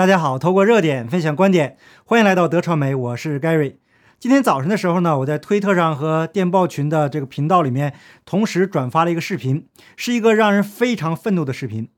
大家好，透过热点分享观点，欢迎来到德传媒，我是 Gary。今天早晨的时候呢，我在推特上和电报群的这个频道里面同时转发了一个视频，是一个让人非常愤怒的视频。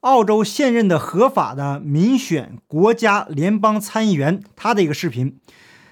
澳洲现任的合法的民选国家联邦参议员他的一个视频，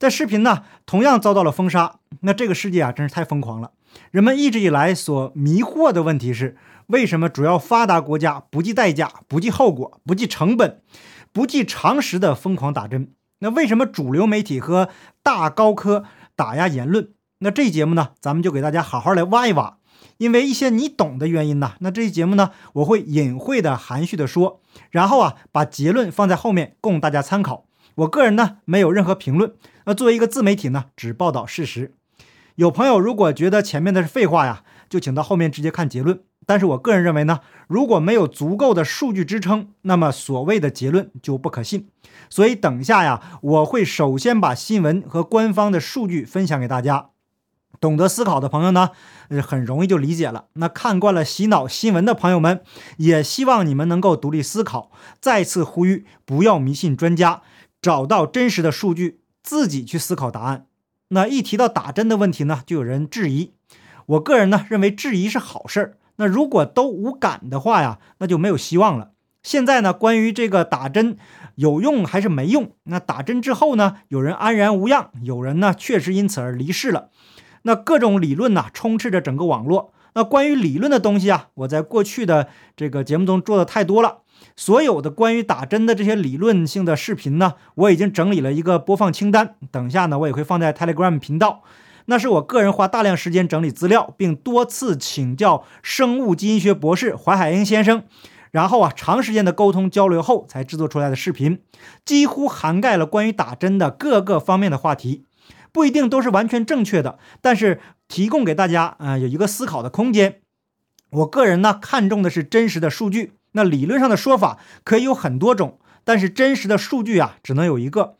在视频呢同样遭到了封杀。那这个世界啊，真是太疯狂了。人们一直以来所迷惑的问题是，为什么主要发达国家不计代价、不计后果、不计成本？不计常识的疯狂打针，那为什么主流媒体和大高科打压言论？那这节目呢，咱们就给大家好好来挖一挖，因为一些你懂的原因呢。那这期节目呢，我会隐晦的、含蓄的说，然后啊，把结论放在后面供大家参考。我个人呢，没有任何评论。那作为一个自媒体呢，只报道事实。有朋友如果觉得前面的是废话呀，就请到后面直接看结论。但是我个人认为呢，如果没有足够的数据支撑，那么所谓的结论就不可信。所以等一下呀，我会首先把新闻和官方的数据分享给大家。懂得思考的朋友呢，很容易就理解了。那看惯了洗脑新闻的朋友们，也希望你们能够独立思考。再次呼吁，不要迷信专家，找到真实的数据，自己去思考答案。那一提到打针的问题呢，就有人质疑。我个人呢，认为质疑是好事儿。那如果都无感的话呀，那就没有希望了。现在呢，关于这个打针有用还是没用，那打针之后呢，有人安然无恙，有人呢确实因此而离世了。那各种理论呢，充斥着整个网络。那关于理论的东西啊，我在过去的这个节目中做的太多了。所有的关于打针的这些理论性的视频呢，我已经整理了一个播放清单，等下呢，我也会放在 Telegram 频道。那是我个人花大量时间整理资料，并多次请教生物基因学博士怀海英先生，然后啊长时间的沟通交流后才制作出来的视频，几乎涵盖了关于打针的各个方面的话题，不一定都是完全正确的，但是提供给大家啊有一个思考的空间。我个人呢看重的是真实的数据，那理论上的说法可以有很多种，但是真实的数据啊只能有一个。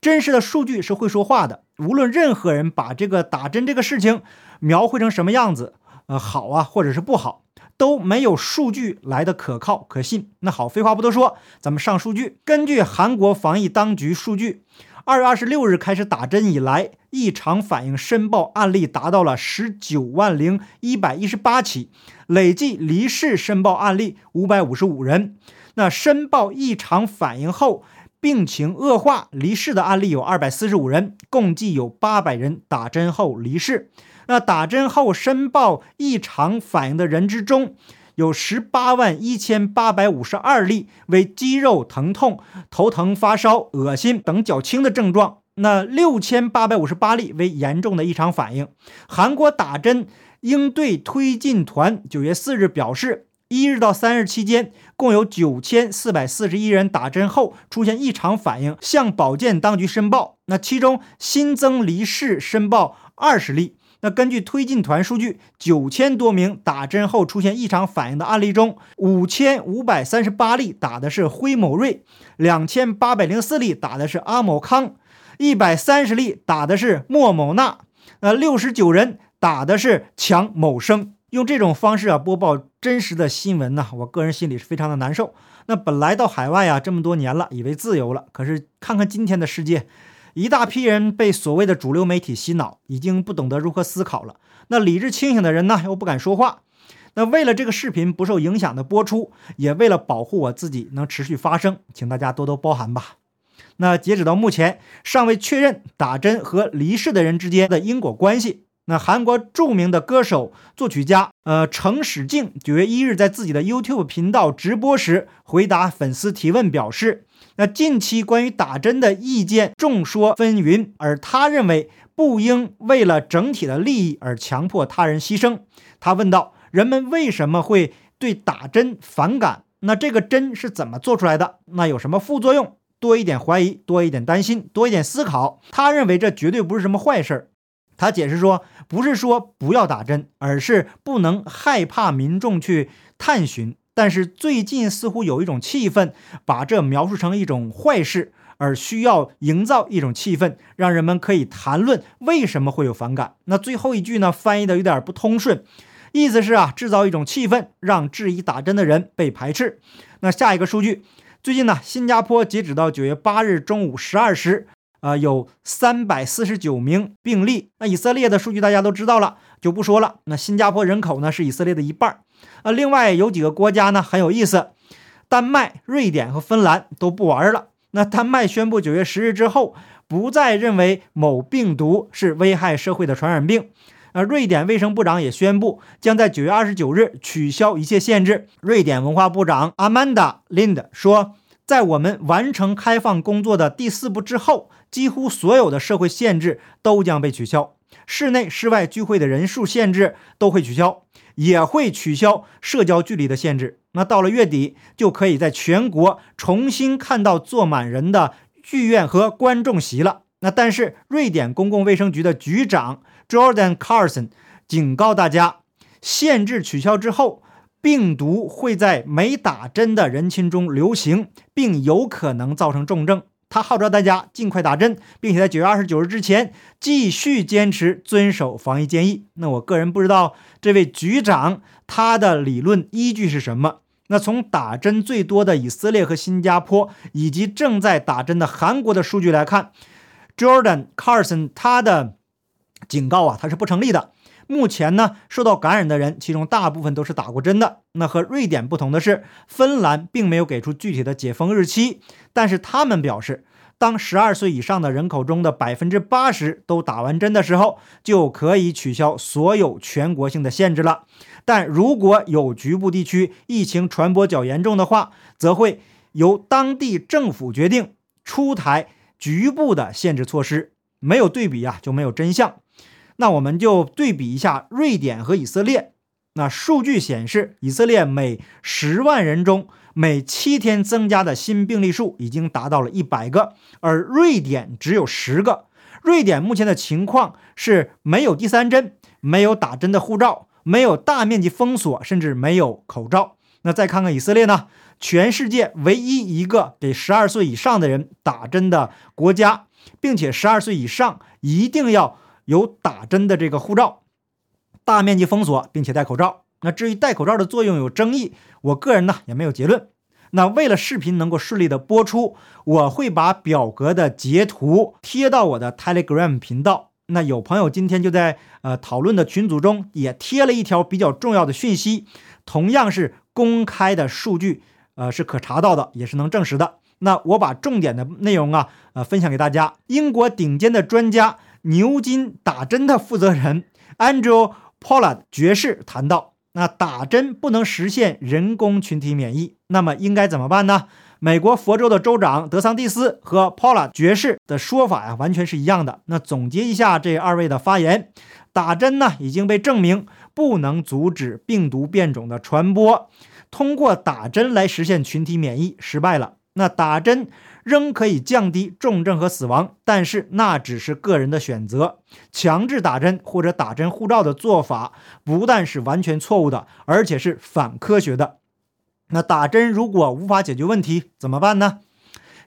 真实的数据是会说话的。无论任何人把这个打针这个事情描绘成什么样子，呃，好啊，或者是不好，都没有数据来的可靠可信。那好，废话不多说，咱们上数据。根据韩国防疫当局数据，二月二十六日开始打针以来，异常反应申报案例达到了十九万零一百一十八起，累计离世申报案例五百五十五人。那申报异常反应后。病情恶化离世的案例有二百四十五人，共计有八百人打针后离世。那打针后申报异常反应的人之中，有十八万一千八百五十二例为肌肉疼痛、头疼、发烧、恶心等较轻的症状，那六千八百五十八例为严重的异常反应。韩国打针应对推进团九月四日表示。一日到三日期间，共有九千四百四十一人打针后出现异常反应，向保健当局申报。那其中新增离世申报二十例。那根据推进团数据，九千多名打针后出现异常反应的案例中，五千五百三十八例打的是辉某瑞，两千八百零四例打的是阿某康，一百三十例打的是莫某娜，那六十九人打的是强某生。用这种方式啊播报真实的新闻呢，我个人心里是非常的难受。那本来到海外啊这么多年了，以为自由了，可是看看今天的世界，一大批人被所谓的主流媒体洗脑，已经不懂得如何思考了。那理智清醒的人呢又不敢说话。那为了这个视频不受影响的播出，也为了保护我自己能持续发声，请大家多多包涵吧。那截止到目前，尚未确认打针和离世的人之间的因果关系。那韩国著名的歌手、作曲家，呃，程史静九月一日在自己的 YouTube 频道直播时回答粉丝提问，表示，那近期关于打针的意见众说纷纭，而他认为不应为了整体的利益而强迫他人牺牲。他问道：人们为什么会对打针反感？那这个针是怎么做出来的？那有什么副作用？多一点怀疑，多一点担心，多一点思考。他认为这绝对不是什么坏事儿。他解释说，不是说不要打针，而是不能害怕民众去探寻。但是最近似乎有一种气氛，把这描述成一种坏事，而需要营造一种气氛，让人们可以谈论为什么会有反感。那最后一句呢，翻译的有点不通顺，意思是啊，制造一种气氛，让质疑打针的人被排斥。那下一个数据。最近呢，新加坡截止到九月八日中午十二时，呃，有三百四十九名病例。那以色列的数据大家都知道了，就不说了。那新加坡人口呢是以色列的一半。呃，另外有几个国家呢很有意思，丹麦、瑞典和芬兰都不玩了。那丹麦宣布九月十日之后，不再认为某病毒是危害社会的传染病。呃，瑞典卫生部长也宣布，将在九月二十九日取消一切限制。瑞典文化部长阿曼达·林德说，在我们完成开放工作的第四步之后，几乎所有的社会限制都将被取消，室内、室外聚会的人数限制都会取消，也会取消社交距离的限制。那到了月底，就可以在全国重新看到坐满人的剧院和观众席了。那但是，瑞典公共卫生局的局长 Jordan Carson 警告大家，限制取消之后，病毒会在没打针的人群中流行，并有可能造成重症。他号召大家尽快打针，并且在九月二十九日之前继续坚持遵守防疫建议。那我个人不知道这位局长他的理论依据是什么。那从打针最多的以色列和新加坡，以及正在打针的韩国的数据来看，Jordan Carson 他的警告啊，他是不成立的。目前呢，受到感染的人，其中大部分都是打过针的。那和瑞典不同的是，芬兰并没有给出具体的解封日期，但是他们表示，当十二岁以上的人口中的百分之八十都打完针的时候，就可以取消所有全国性的限制了。但如果有局部地区疫情传播较严重的话，则会由当地政府决定出台局部的限制措施。没有对比啊，就没有真相。那我们就对比一下瑞典和以色列。那数据显示，以色列每十万人中每七天增加的新病例数已经达到了一百个，而瑞典只有十个。瑞典目前的情况是没有第三针，没有打针的护照。没有大面积封锁，甚至没有口罩。那再看看以色列呢？全世界唯一一个给十二岁以上的人打针的国家，并且十二岁以上一定要有打针的这个护照、大面积封锁，并且戴口罩。那至于戴口罩的作用有争议，我个人呢也没有结论。那为了视频能够顺利的播出，我会把表格的截图贴到我的 Telegram 频道。那有朋友今天就在呃讨论的群组中也贴了一条比较重要的讯息，同样是公开的数据，呃是可查到的，也是能证实的。那我把重点的内容啊，呃分享给大家。英国顶尖的专家牛津打针的负责人 Andrew Pollard 爵士谈到，那打针不能实现人工群体免疫，那么应该怎么办呢？美国佛州的州长德桑蒂斯和 Paula 爵士的说法呀，完全是一样的。那总结一下这二位的发言：打针呢已经被证明不能阻止病毒变种的传播，通过打针来实现群体免疫失败了。那打针仍可以降低重症和死亡，但是那只是个人的选择。强制打针或者打针护照的做法，不但是完全错误的，而且是反科学的。那打针如果无法解决问题怎么办呢？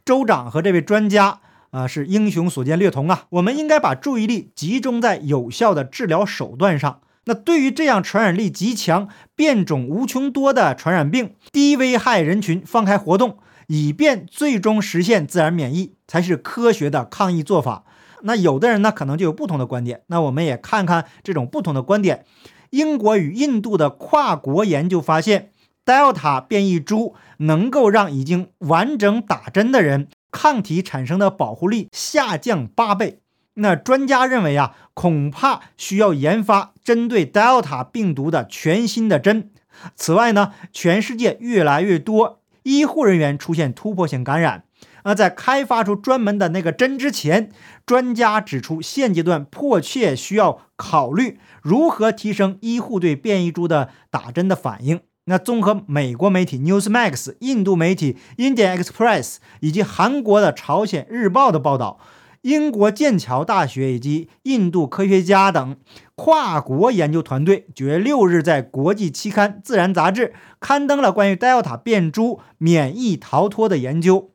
州长和这位专家啊是英雄所见略同啊。我们应该把注意力集中在有效的治疗手段上。那对于这样传染力极强、变种无穷多的传染病，低危害人群放开活动，以便最终实现自然免疫，才是科学的抗疫做法。那有的人呢可能就有不同的观点。那我们也看看这种不同的观点。英国与印度的跨国研究发现。Delta 变异株能够让已经完整打针的人抗体产生的保护力下降八倍。那专家认为啊，恐怕需要研发针对 Delta 病毒的全新的针。此外呢，全世界越来越多医护人员出现突破性感染。那在开发出专门的那个针之前，专家指出，现阶段迫切需要考虑如何提升医护对变异株的打针的反应。那综合美国媒体 Newsmax、印度媒体 Indian Express 以及韩国的朝鲜日报的报道，英国剑桥大学以及印度科学家等跨国研究团队九月六日在国际期刊《自然》杂志刊登了关于 Delta 变株免疫逃脱的研究。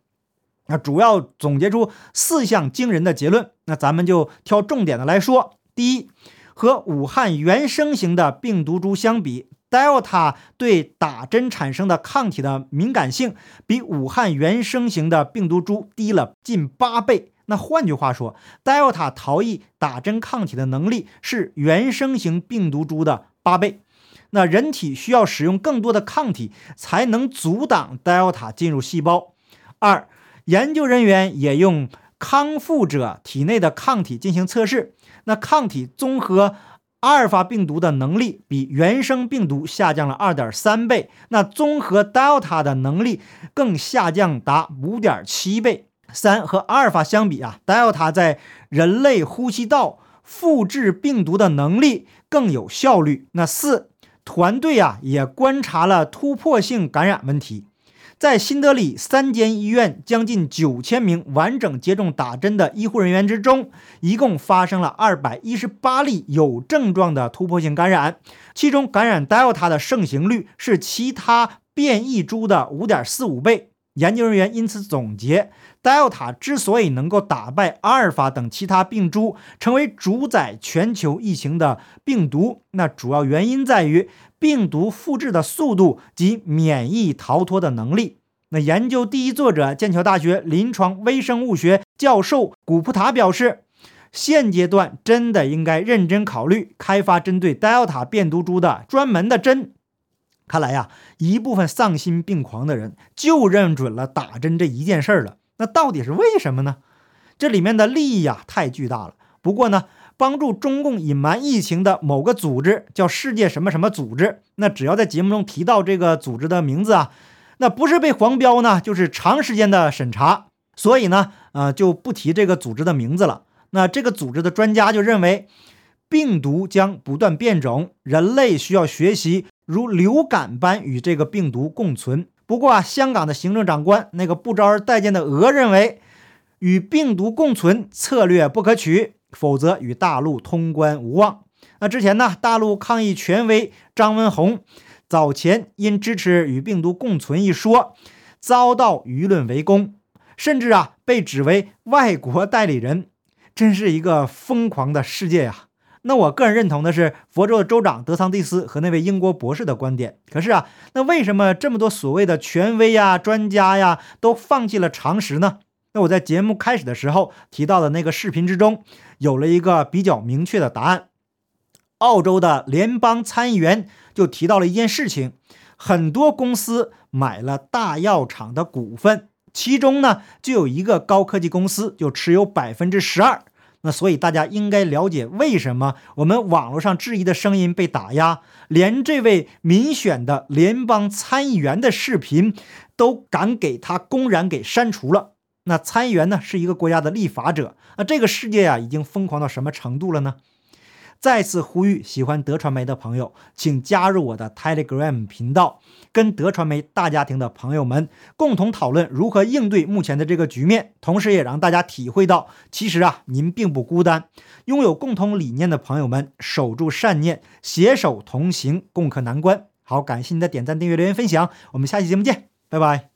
那主要总结出四项惊人的结论。那咱们就挑重点的来说。第一，和武汉原生型的病毒株相比。Delta 对打针产生的抗体的敏感性比武汉原生型的病毒株低了近八倍。那换句话说，Delta 逃逸打针抗体的能力是原生型病毒株的八倍。那人体需要使用更多的抗体才能阻挡 Delta 进入细胞。二，研究人员也用康复者体内的抗体进行测试，那抗体综合。阿尔法病毒的能力比原生病毒下降了二点三倍，那综合 Delta 的能力更下降达五点七倍。三和阿尔法相比啊，Delta 在人类呼吸道复制病毒的能力更有效率。那四团队啊也观察了突破性感染问题。在新德里三间医院将近九千名完整接种打针的医护人员之中，一共发生了二百一十八例有症状的突破性感染，其中感染 Delta 的盛行率是其他变异株的五点四五倍。研究人员因此总结，Delta 之所以能够打败阿尔法等其他病株，成为主宰全球疫情的病毒，那主要原因在于病毒复制的速度及免疫逃脱的能力。那研究第一作者，剑桥大学临床微生物学教授古普塔表示，现阶段真的应该认真考虑开发针对 Delta 变毒株的专门的针。看来呀，一部分丧心病狂的人就认准了打针这一件事儿了。那到底是为什么呢？这里面的利益呀太巨大了。不过呢，帮助中共隐瞒疫情的某个组织叫世界什么什么组织，那只要在节目中提到这个组织的名字啊，那不是被黄标呢，就是长时间的审查。所以呢，呃，就不提这个组织的名字了。那这个组织的专家就认为，病毒将不断变种，人类需要学习。如流感般与这个病毒共存。不过啊，香港的行政长官那个不招人待见的鹅认为，与病毒共存策略不可取，否则与大陆通关无望。那之前呢，大陆抗疫权威张文宏早前因支持与病毒共存一说，遭到舆论围攻，甚至啊被指为外国代理人，真是一个疯狂的世界呀！那我个人认同的是佛州的州长德桑蒂斯和那位英国博士的观点。可是啊，那为什么这么多所谓的权威呀、专家呀都放弃了常识呢？那我在节目开始的时候提到的那个视频之中，有了一个比较明确的答案。澳洲的联邦参议员就提到了一件事情：很多公司买了大药厂的股份，其中呢就有一个高科技公司就持有百分之十二。那所以大家应该了解，为什么我们网络上质疑的声音被打压，连这位民选的联邦参议员的视频都敢给他公然给删除了。那参议员呢，是一个国家的立法者。那这个世界啊，已经疯狂到什么程度了呢？再次呼吁喜欢德传媒的朋友，请加入我的 Telegram 频道，跟德传媒大家庭的朋友们共同讨论如何应对目前的这个局面，同时也让大家体会到，其实啊，您并不孤单，拥有共同理念的朋友们守住善念，携手同行，共克难关。好，感谢您的点赞、订阅、留言、分享，我们下期节目见，拜拜。